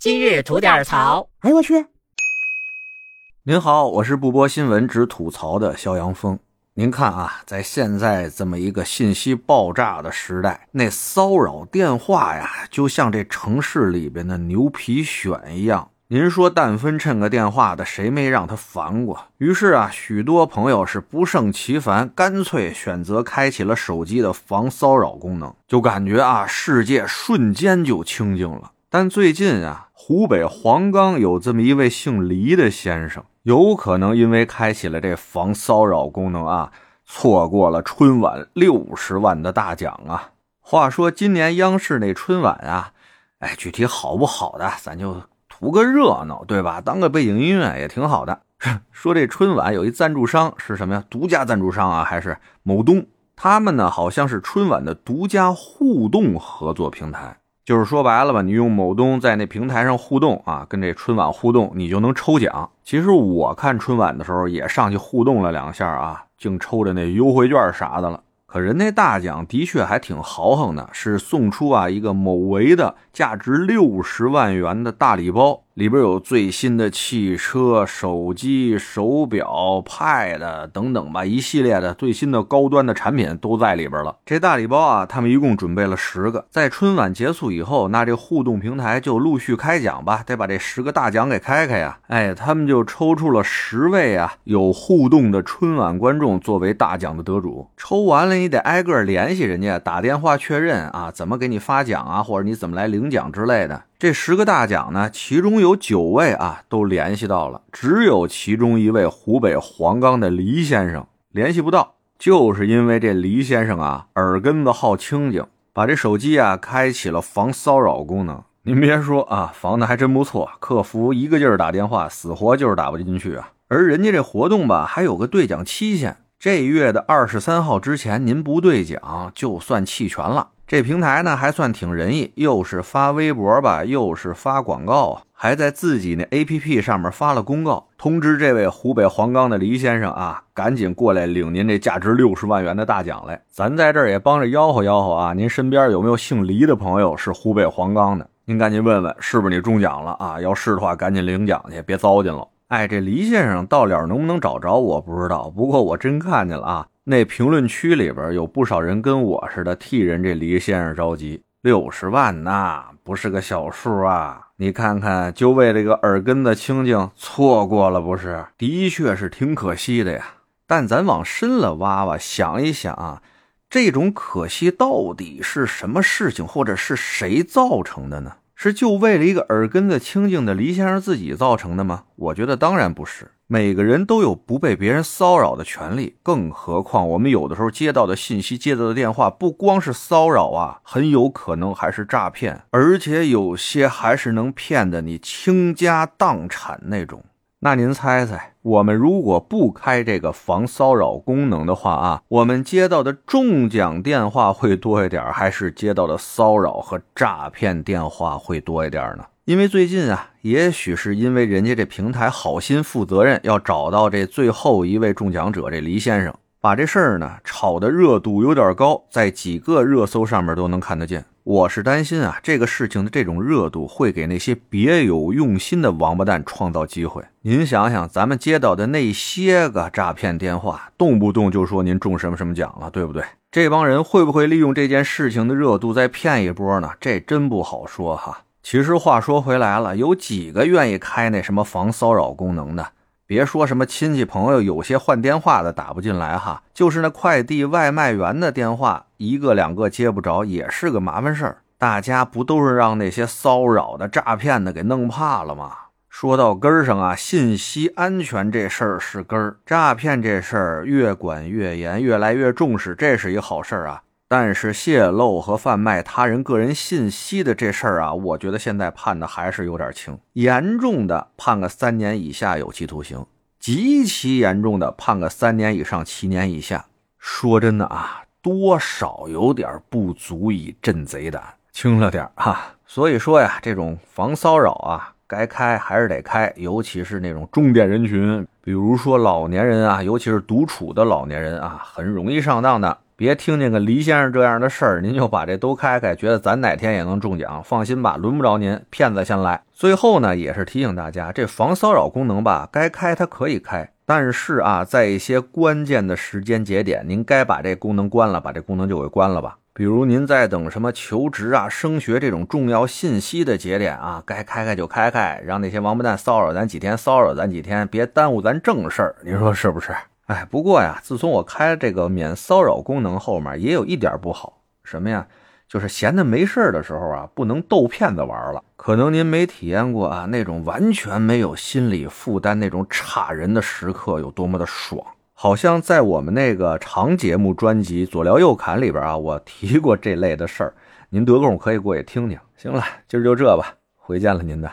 今日吐点槽。哎呦我去！您好，我是不播新闻只吐槽的肖阳峰。您看啊，在现在这么一个信息爆炸的时代，那骚扰电话呀，就像这城市里边的牛皮癣一样。您说，但分趁个电话的，谁没让他烦过？于是啊，许多朋友是不胜其烦，干脆选择开启了手机的防骚扰功能，就感觉啊，世界瞬间就清静了。但最近啊，湖北黄冈有这么一位姓黎的先生，有可能因为开启了这防骚扰功能啊，错过了春晚六十万的大奖啊。话说今年央视那春晚啊，哎，具体好不好的，咱就。图个热闹，对吧？当个背景音乐也挺好的。说这春晚有一赞助商是什么呀？独家赞助商啊，还是某东？他们呢好像是春晚的独家互动合作平台。就是说白了吧，你用某东在那平台上互动啊，跟这春晚互动，你就能抽奖。其实我看春晚的时候也上去互动了两下啊，净抽着那优惠券啥的了。可人那大奖的确还挺豪横的，是送出啊一个某维的价值六十万元的大礼包。里边有最新的汽车、手机、手表、Pad 等等吧，一系列的最新的高端的产品都在里边了。这大礼包啊，他们一共准备了十个，在春晚结束以后，那这互动平台就陆续开奖吧，得把这十个大奖给开开呀。哎，他们就抽出了十位啊有互动的春晚观众作为大奖的得主。抽完了，你得挨个联系人家，打电话确认啊，怎么给你发奖啊，或者你怎么来领奖之类的。这十个大奖呢，其中有九位啊都联系到了，只有其中一位湖北黄冈的黎先生联系不到，就是因为这黎先生啊耳根子好清静，把这手机啊开启了防骚扰功能。您别说啊，防的还真不错，客服一个劲儿打电话，死活就是打不进去啊。而人家这活动吧，还有个兑奖期限，这月的二十三号之前您不兑奖，就算弃权了。这平台呢还算挺仁义，又是发微博吧，又是发广告啊，还在自己那 APP 上面发了公告，通知这位湖北黄冈的黎先生啊，赶紧过来领您这价值六十万元的大奖来。咱在这儿也帮着吆喝吆喝啊，您身边有没有姓黎的朋友是湖北黄冈的？您赶紧问问，是不是你中奖了啊？要是的话，赶紧领奖去，别糟践了。哎，这黎先生到了能不能找着我不知道，不过我真看见了啊。那评论区里边有不少人跟我似的替人这黎先生着急，六十万呐，不是个小数啊！你看看，就为这个耳根子清净，错过了不是？的确是挺可惜的呀。但咱往深了挖挖，想一想啊，这种可惜到底是什么事情，或者是谁造成的呢？是就为了一个耳根子清净的黎先生自己造成的吗？我觉得当然不是。每个人都有不被别人骚扰的权利，更何况我们有的时候接到的信息、接到的电话，不光是骚扰啊，很有可能还是诈骗，而且有些还是能骗得你倾家荡产那种。那您猜猜，我们如果不开这个防骚扰功能的话啊，我们接到的中奖电话会多一点，还是接到的骚扰和诈骗电话会多一点呢？因为最近啊，也许是因为人家这平台好心负责任，要找到这最后一位中奖者这黎先生，把这事儿呢炒的热度有点高，在几个热搜上面都能看得见。我是担心啊，这个事情的这种热度会给那些别有用心的王八蛋创造机会。您想想，咱们接到的那些个诈骗电话，动不动就说您中什么什么奖了，对不对？这帮人会不会利用这件事情的热度再骗一波呢？这真不好说哈。其实话说回来了，有几个愿意开那什么防骚扰功能的？别说什么亲戚朋友，有些换电话的打不进来哈，就是那快递外卖员的电话，一个两个接不着，也是个麻烦事儿。大家不都是让那些骚扰的、诈骗的给弄怕了吗？说到根儿上啊，信息安全这事儿是根儿，诈骗这事儿越管越严，越来越重视，这是一好事儿啊。但是泄露和贩卖他人个人信息的这事儿啊，我觉得现在判的还是有点轻，严重的判个三年以下有期徒刑，极其严重的判个三年以上七年以下。说真的啊，多少有点不足以镇贼胆，轻了点哈。所以说呀，这种防骚扰啊，该开还是得开，尤其是那种重点人群，比如说老年人啊，尤其是独处的老年人啊，很容易上当的。别听见个黎先生这样的事儿，您就把这都开开，觉得咱哪天也能中奖。放心吧，轮不着您，骗子先来。最后呢，也是提醒大家，这防骚扰功能吧，该开它可以开，但是啊，在一些关键的时间节点，您该把这功能关了，把这功能就给关了吧。比如您在等什么求职啊、升学这种重要信息的节点啊，该开开就开开，让那些王八蛋骚扰咱几天，骚扰咱几天，别耽误咱正事儿。您说是不是？哎，不过呀，自从我开这个免骚扰功能后面，也有一点不好，什么呀？就是闲的没事的时候啊，不能逗骗子玩了。可能您没体验过啊，那种完全没有心理负担、那种差人的时刻有多么的爽。好像在我们那个长节目专辑《左聊右侃》里边啊，我提过这类的事儿，您得空可以过去听听。行了，今儿就这吧，回见了您的。